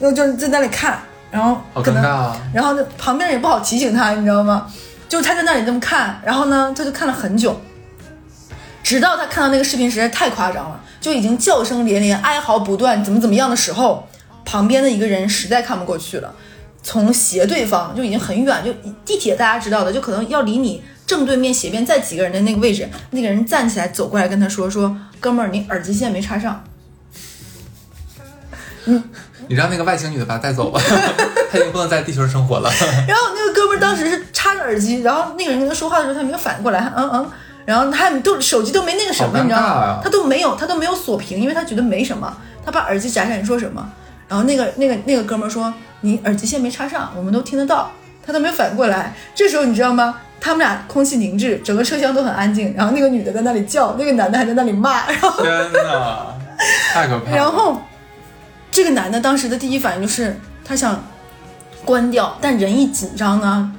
那就在那里看，然后好可能，尴尬啊！然后呢旁边人也不好提醒他，你知道吗？就他在那里这么看，然后呢，他就看了很久，直到他看到那个视频实在太夸张了，就已经叫声连连、哀嚎不断，怎么怎么样的时候，旁边的一个人实在看不过去了，从斜对方就已经很远，就地铁大家知道的，就可能要离你正对面斜边再几个人的那个位置，那个人站起来走过来跟他说说，哥们儿，你耳机线没插上。(laughs) 你让那个外星女的把她带走吧，(laughs) 她已经不能在地球上生活了。(laughs) 然后那个哥们儿当时是插着耳机，然后那个人跟他说话的时候，他没有反应过来，嗯嗯，然后他都手机都没那个什么，你知道吗啊？他都没有，他都没有锁屏，因为他觉得没什么，他把耳机摘下来，你说什么？然后那个那个那个哥们儿说你耳机线没插上，我们都听得到，他都没有反应过来。这时候你知道吗？他们俩空气凝滞，整个车厢都很安静，然后那个女的在那里叫，那个男的还在那里骂，然后天哪，太可怕了！然后这个男的当时的第一反应就是他想关掉，但人一紧张呢，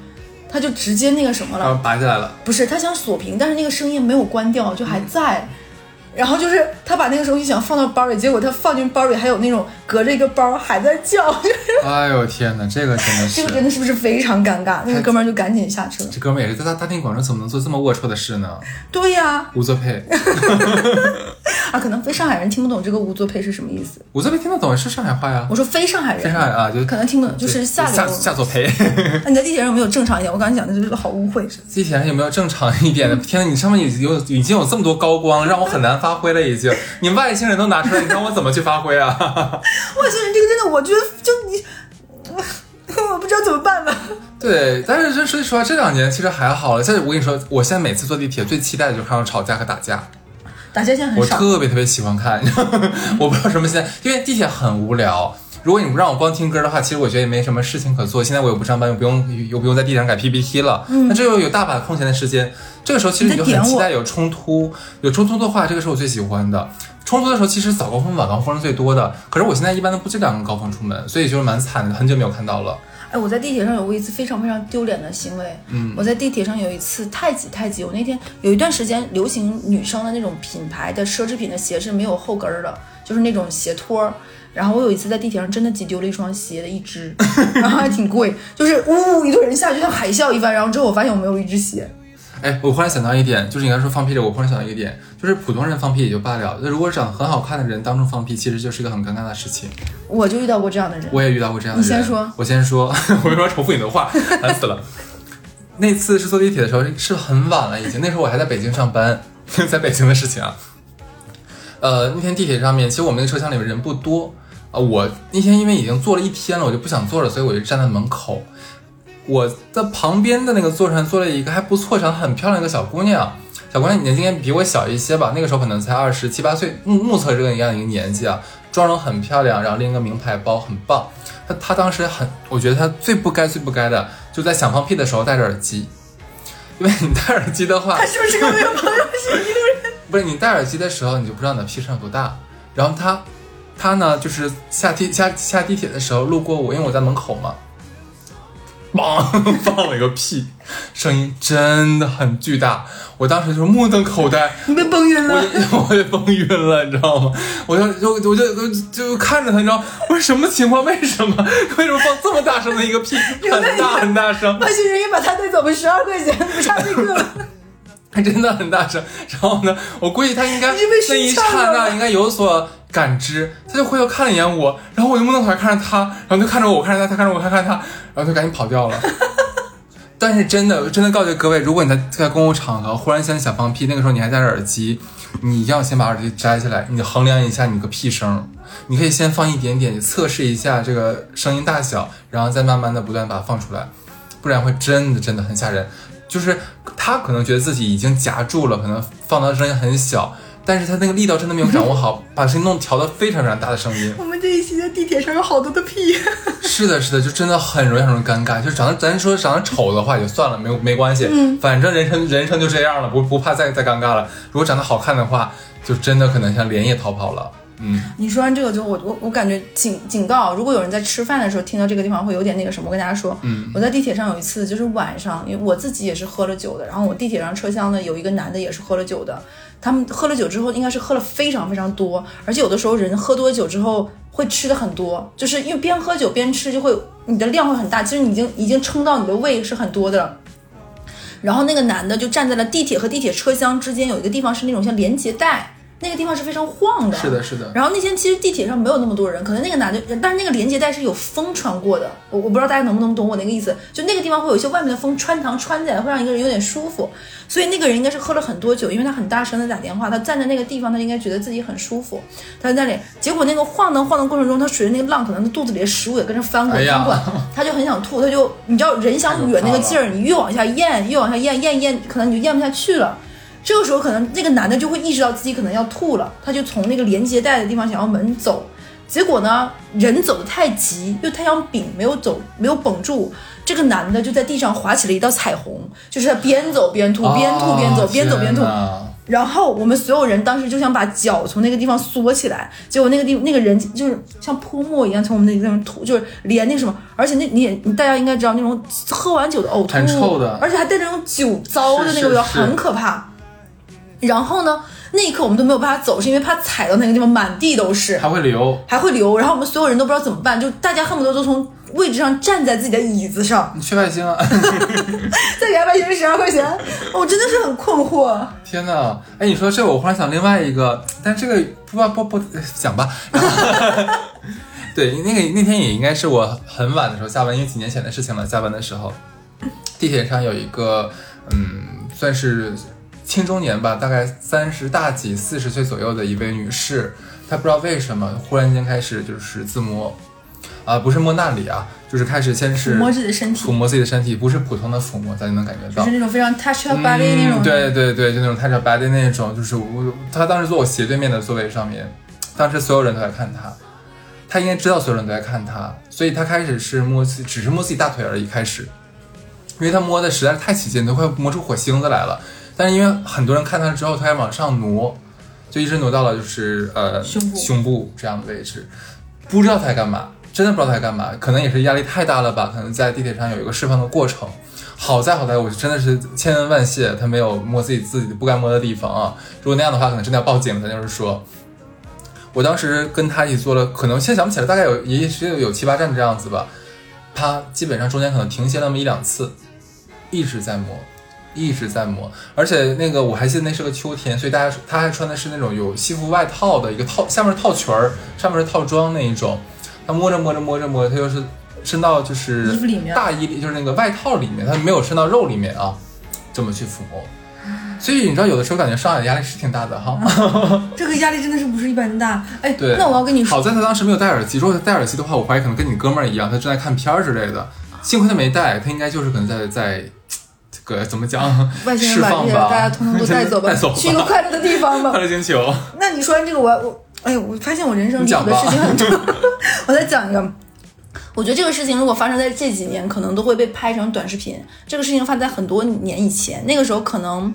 他就直接那个什么了，拔下来了，不是他想锁屏，但是那个声音没有关掉，就还在。然后就是他把那个东西想放到包里，结果他放进包里还有那种隔着一个包还在叫，就 (laughs) 是哎呦天哪，这个真的是这个，真的是不是非常尴尬？那个哥们儿就赶紧下车。这哥们儿也是在大大庭广众，怎么能做这么龌龊的事呢？对呀、吴作配，(laughs) 啊，可能非上海人听不懂这个无作配是什么意思。吴作配听得懂是上海话呀，我说非上海人，非上海啊，就可能听不懂，就是下流。下下作培。(laughs) 那你在地铁上有没有正常一点？我刚才讲的就是好污秽。地铁上有没有正常一点的？天呐，你上面有有已经有这么多高光，让我很难发挥了。已经，你外星人都拿出来，你让我怎么去发挥啊？(laughs) 外星人这个真的，我觉得就你，(laughs) 我不知道怎么办了。对，但是这说句实话，这两年其实还好了。现在我跟你说，我现在每次坐地铁最期待的就是看到吵架和打架，打架现在我很少，特别特别喜欢看。(laughs) 我不知道什么现在，因为地铁很无聊。如果你不让我光听歌的话，其实我觉得也没什么事情可做。现在我又不上班，又不用又不用在地上改 PPT 了，那这又有大把空闲的时间。这个时候其实你就很期待有冲突，有冲突的话，这个是我最喜欢的。冲突的时候，其实早高峰、晚高峰是最多的。可是我现在一般都不这两个高峰出门，所以就是蛮惨的，很久没有看到了。哎，我在地铁上有过一次非常非常丢脸的行为。嗯我在地铁上有一次太挤太挤，我那天有一段时间流行女生的那种品牌的奢侈品的鞋是没有后跟儿的，就是那种鞋托儿。然后我有一次在地铁上真的挤丢了一双鞋的一只，(laughs) 然后还挺贵，就是呜一堆人下去像海啸一般。然后之后我发现我没有一只鞋，哎，我忽然想到一点，就是你刚才说放屁了，我忽然想到一个点，就是普通人放屁也就罢了，那如果长得很好看的人当众放屁，其实就是一个很尴尬的事情。我就遇到过这样的人。我也遇到过这样的人。你先说，我先说，(laughs) 我为什么要重复你的话？烦死了。那次是坐地铁的时候，是很晚了已经，那时候我还在北京上班，(laughs) 在北京的事情啊。呃，那天地铁上面，其实我们那个车厢里面人不多啊、我那天因为已经坐了一天了，我就不想坐了，所以我就站在门口。我在旁边的那个座上坐了一个还不错、长得很漂亮一个小姑娘，小姑娘年纪应该比我小一些吧，那个时候可能才二十七八岁，目目测这个一样一个年纪啊，妆容很漂亮，然后拎个名牌包，很棒。她她当时很，我觉得她最不该最不该的，就在想放屁的时候戴着耳机，因为你戴耳机的话她，是不是跟我有朋友是一路人？不是你戴耳机的时候，你就不知道你的屁声有多大。然后他，他呢，就是下地下下地铁的时候路过我，因为我在门口嘛，砰 (laughs) 放了一个屁，声音真的很巨大。我当时就目瞪口呆，你被崩晕了。我 (laughs) 也崩晕了，你知道吗？我就就我就就就看着他，你知道我说什么情况？为什么为什么放这么大声的一个屁，很大很大声？外星人也把他带走了十二块钱，不差这个了。(laughs) 他真的很大声。然后呢，我估计他应该你是被那一刹那应该有所感知，他就回头看了一眼我，然后我就目瞪口呆看着他，然后就看着我，我看着他，他看着我，看看他，然后就赶紧跑掉了。(laughs) 但是真的，真的告诫各位，如果你在在公共场合忽然间想放屁，那个时候你还戴着耳机，你一定要先把耳机摘下来，你衡量一下你个屁声。你可以先放一点点，测试一下这个声音大小，然后再慢慢的不断把它放出来，不然会真的真的很吓人。就是他可能觉得自己已经夹住了，可能放的声音很小，但是他那个力道真的没有掌握好，把声音弄调的非常非常大的声音。我们这一期在地铁上有好多的屁。是的，是的，就真的很容易很容易尴尬。就长得咱说长得丑的话也就算了，没有没关系，嗯，反正人生人生就这样了，不不怕再再尴尬了。如果长得好看的话，就真的可能像连夜逃跑了。嗯，你说完这个之后，我我我感觉警警告，如果有人在吃饭的时候听到这个地方会有点那个什么，我跟大家说，嗯，我在地铁上有一次就是晚上，因为我自己也是喝了酒的，然后我地铁上车厢呢有一个男的也是喝了酒的，他们喝了酒之后应该是喝了非常非常多，而且有的时候人喝多酒之后会吃的很多，就是因为边喝酒边吃就会你的量会很大，其实你已经已经撑到你的胃是很多的了。然后那个男的就站在了地铁和地铁车厢之间有一个地方是那种像连接带，那个地方是非常晃的。是的，是的。然后那天其实地铁上没有那么多人，可能那个男的，但是那个连接带是有风穿过的，我我不知道大家能不能懂我那个意思，就那个地方会有一些外面的风穿堂穿进来，会让一个人有点舒服。所以那个人应该是喝了很多酒，因为他很大声的打电话，他站在那个地方，他应该觉得自己很舒服，他在那里，结果那个晃荡晃荡过程中，他随着那个浪，可能他肚子里的食物也跟着翻滚翻滚，他就很想吐，他就你知道人想哕那个劲儿，你越往下咽，越往下咽，咽咽，可能你就咽不下去了。这个时候，可能那个男的就会意识到自己可能要吐了，他就从那个连接带的地方想要门走，结果呢，人走的太急，又太想屏，没有走，没有绷住，这个男的就在地上划起了一道彩虹，就是他边走边吐，边吐边走，哦边走边吐然后我们所有人当时就想把脚从那个地方缩起来，结果那个地那个人就是像泼墨一样从我们那个地方吐，就是连那个什么，而且那你也你大家应该知道那种喝完酒的呕吐，很臭的而且还带着那种酒糟的那个味道，很可怕。然后呢，那一刻我们都没有办法走，是因为怕踩到那个地方满地都是，还会流，还会流。然后我们所有人都不知道怎么办，就大家恨不得都从位置上站在自己的椅子上，你去外星啊！再给他外星十二块钱，我真的是很困惑。天呐，哎，你说这我忽然想另外一个，但这个不不不不讲吧。(laughs) 对，那个那天也应该是我很晚的时候下班，因为几年前的事情了。下班的时候，地铁上有一个嗯，算是青中年吧，大概三十大几、四十岁左右的一位女士，她不知道为什么忽然间开始就是自摸，啊、不是摸那里啊，就是开始先是抚摸自己的身体抚摸自己的身体，不是普通的抚摸，咱就能感觉到就。是那种非常 touch your body 那种、嗯，对对对，就那种 touch your body 那种，就是我她当时坐我斜对面的座位上面，当时所有人都在看她，他应该知道所有人都在看他，所以他开始是摸自己，只是摸自己大腿而已，开始，因为他摸的实在是太起劲，都快摸出火星子来了。但是因为很多人看他之后，他还往上挪，就一直挪到了就是呃胸部胸部这样的位置，不知道他在干嘛，真的不知道他在干嘛，可能也是压力太大了吧，可能在地铁上有一个释放的过程。好在好在，我真的是千恩万谢，他没有摸自己自己不该摸的地方啊！如果那样的话，可能真的要报警了。咱就是说，我当时跟他一起坐了，可能现在想不起来，大概有也是有七八站这样子吧。他基本上中间可能停歇那么一两次，一直在摸，一直在摸，而且那个我还记得那是个秋天，所以大家他还穿的是那种有西服外套的一个套，下面是套裙儿，上面是套装那一种。他摸着摸着摸着摸着，他就是伸到就是衣服里面大衣里，就是那个外套里面，他没有伸到肉里面啊，这么去抚摸。所以你知道，有的时候感觉上海的压力是挺大的哈。(laughs) 这个压力真的是不是一般大。哎，对，那我要跟你说，好在他当时没有戴耳机，如果他戴耳机的话，我怀疑可能跟你哥们儿一样，他正在看片儿之类的。幸亏他没戴，他应该就是可能在在这个怎么讲，外星人把这些大家通通都带走吧，(laughs) 带走吧去一个快乐的地方吧快。乐星球。那你说完这个，我我哎呦，我发现我人生里的事情很多。(laughs) 我再讲一个，我觉得这个事情如果发生在这几年，可能都会被拍成短视频。这个事情发生在很多年以前，那个时候可能。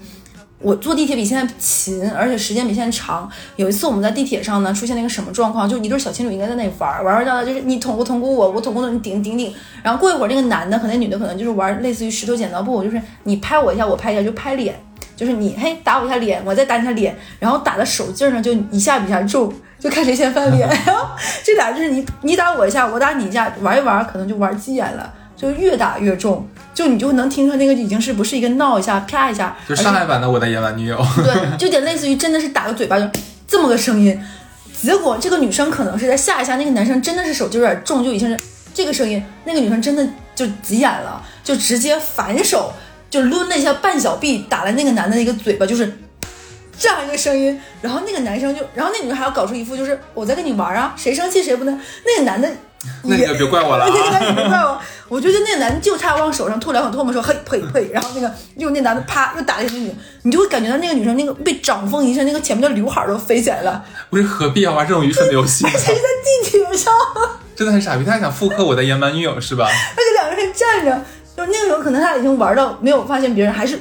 我坐地铁比现在勤，而且时间比现在长。有一次我们在地铁上呢，出现了一个什么状况？就一对小情侣应该在那里玩儿，玩儿到就是你捅咕捅咕我，我捅咕你，顶顶顶。然后过一会儿，那个男的和那女的可能就是玩类似于石头剪刀布，就是你拍我一下，我拍一下，就拍脸。就是你嘿打我一下脸，我再打你一下脸，然后打的手劲儿呢就一下比一下重，就看谁先翻脸。(laughs) 这俩就是你你打我一下，我打你一下，玩一玩可能就玩急眼了，就越打越重。就你就能听出来那个已经是不是一个闹一下 (laughs) 啪一下，就上海版的我的野蛮女友。(laughs) 对，就有点类似于真的是打个嘴巴就这么个声音。结果这个女生可能是在吓一下，那个男生真的是手就有点重，就已经是这个声音，那个女生真的就急眼了，就直接反手就抡了一下半小臂打了那个男的一个嘴巴，就是这样一个声音。然后那个男生就，然后那女生还要搞出一副就是我在跟你玩啊，谁生气谁不能。那个男的。那个别怪我了，(laughs) 那个别怪我。我觉得那个男的就差往手上吐两口唾沫，说嘿呸呸，然后那个又那男的啪又打了一个女，你就会感觉到那个女生那个被掌风一下，那个前面的刘海都飞起来了。不是何必要玩这种愚蠢的游戏？而且是在地铁上，真的很傻逼。他还想复刻我的野蛮女友是吧？而且两个人站着，就那个时候可能他已经玩到没有发现别人，还是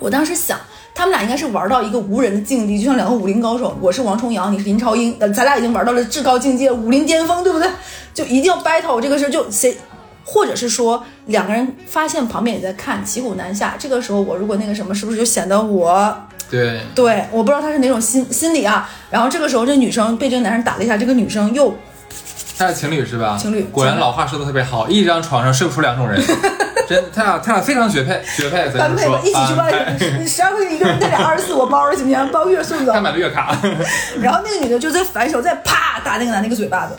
我当时想。他们俩应该是玩到一个无人的境地，就像两个武林高手。我是王重阳，你是林超英，咱俩已经玩到了至高境界，武林巅峰，对不对？就一定要 battle 这个事，就谁，或者是说两个人发现旁边也在看，骑虎难下。这个时候我如果那个什么，是不是就显得我？对对，我不知道他是哪种心心理啊。然后这个时候这女生被这个男生打了一下，这个女生又，他俩情侣是吧？情侣，果然老话说的特别好，一张床上睡不出两种人。(laughs) 真，他俩他俩非常绝配，绝配，般配吧，一起去外。你十二块钱一个人带俩二十四，我包了，行不行？包月送走。他买的月卡。(laughs) 然后那个女的就在反手再啪打那个男的一个嘴巴子。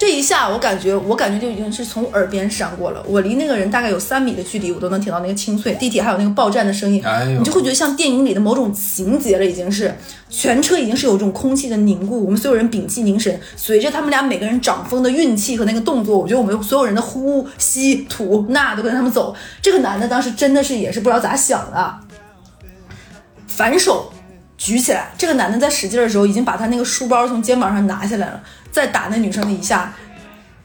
这一下我感觉，我感觉就已经是从耳边闪过了。我离那个人大概有三米的距离，我都能听到那个清脆。地铁还有那个报站的声音，你就会觉得像电影里的某种情节了，已经是全车已经是有这种空气的凝固。我们所有人屏气凝神，随着他们俩每个人掌风的运气和那个动作，我觉得我们所有人的呼吸吐纳都跟他们走。这个男的当时真的是也是不知道咋想的，反手举起来。这个男的在使劲的时候，已经把他那个书包从肩膀上拿下来了。再打那女生的一下，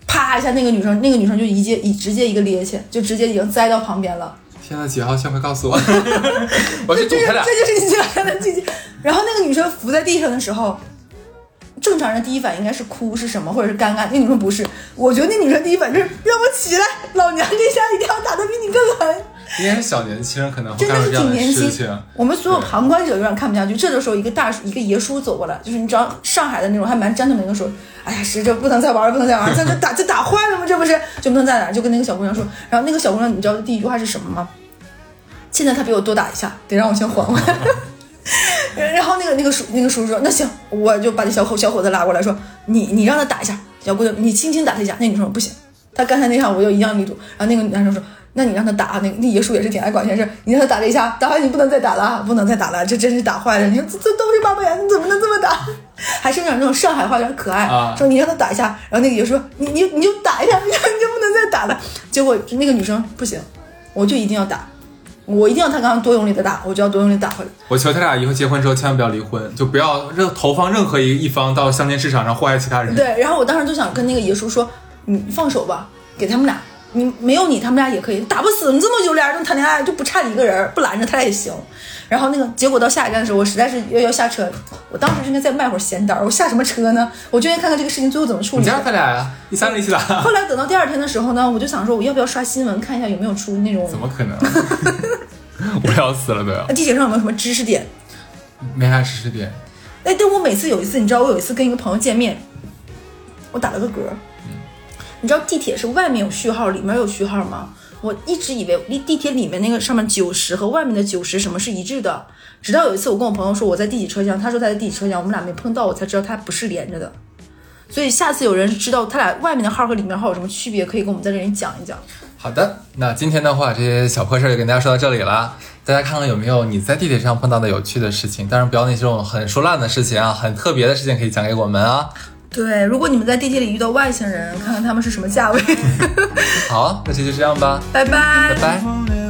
啪一下，那个女生，那个女生就一接一直接一个趔趄，就直接已经栽到旁边了。现在，几号线快告诉我！(laughs) 我去堵他俩。这就是你进来的季节。然后那个女生伏在地上的时候，正常人第一反应应该是哭是什么，或者是尴尬。那女生不是，我觉得那女生第一反应是让我起来，老娘这下一定要打得比你更狠。应该是小年轻人可能会干这样的事情。我们所有旁观者有点看不下去。这个时候，一个大叔，一个爷叔走过来，就是你知道上海的那种还蛮沾的那个说。哎呀，是这不能再玩了，不能再玩了，这这打这打坏了吗？这不是就不能再打？就跟那个小姑娘说，然后那个小姑娘，你知道第一句话是什么吗？现在他比我多打一下，得让我先缓缓。(laughs) 然后那个那个叔那个叔叔说，那行，我就把那小伙小伙子拉过来说，你你让他打一下，小姑娘你轻轻打他一下。那女生说不行，他刚才那下我就一样力度。然后那个男生说。那你让他打那那爷叔也是挺爱管闲事，你让他打这一下，打完你不能再打了，不能再打了，这真是打坏了。你说这这都是八百元，你怎么能这么打？还是讲那种上海话有点可爱，说你让他打一下，然后那个爷叔说你你你就打一下，(laughs) 你就不能再打了。结果那个女生不行，我就一定要打，我一定要他刚刚多用力的打，我就要多用力打回来。我求他俩以后结婚之后千万不要离婚，就不要任投放任何一一方到相亲市场上祸害其他人。对，然后我当时就想跟那个爷叔说，你放手吧，给他们俩。你没有你，他们俩也可以打不死。你这么久俩人谈恋爱，就不差你一个人，不拦着他俩也行。然后那个结果到下一站的时候，我实在是要要下车，我当时应该再卖会儿闲单，我下什么车呢？我就愿意看看这个事情最后怎么处理。你家他俩呀，你三个一起打。后来等到第二天的时候呢，我就想说，我要不要刷新闻看一下有没有出那种？怎么可能？(laughs) 我要死了都要。地铁上有没有什么知识点？没啥知识点。哎，但我每次有一次，你知道我有一次跟一个朋友见面，我打了个嗝。你知道地铁是外面有序号，里面有序号吗？我一直以为离地铁里面那个上面九十和外面的九十什么是一致的，直到有一次我跟我朋友说我在地铁车厢，他说他在地铁车厢，我们俩没碰到，我才知道他不是连着的。所以下次有人知道他俩外面的号和里面号有什么区别，可以跟我们在这里讲一讲。好的，那今天的话这些小破事儿就跟大家说到这里了，大家看看有没有你在地铁上碰到的有趣的事情，当然不要那种很说烂的事情啊，很特别的事情可以讲给我们啊。对，如果你们在地铁里遇到外星人，看看他们是什么价位。(laughs) 好，那这就这样吧，拜拜，拜拜。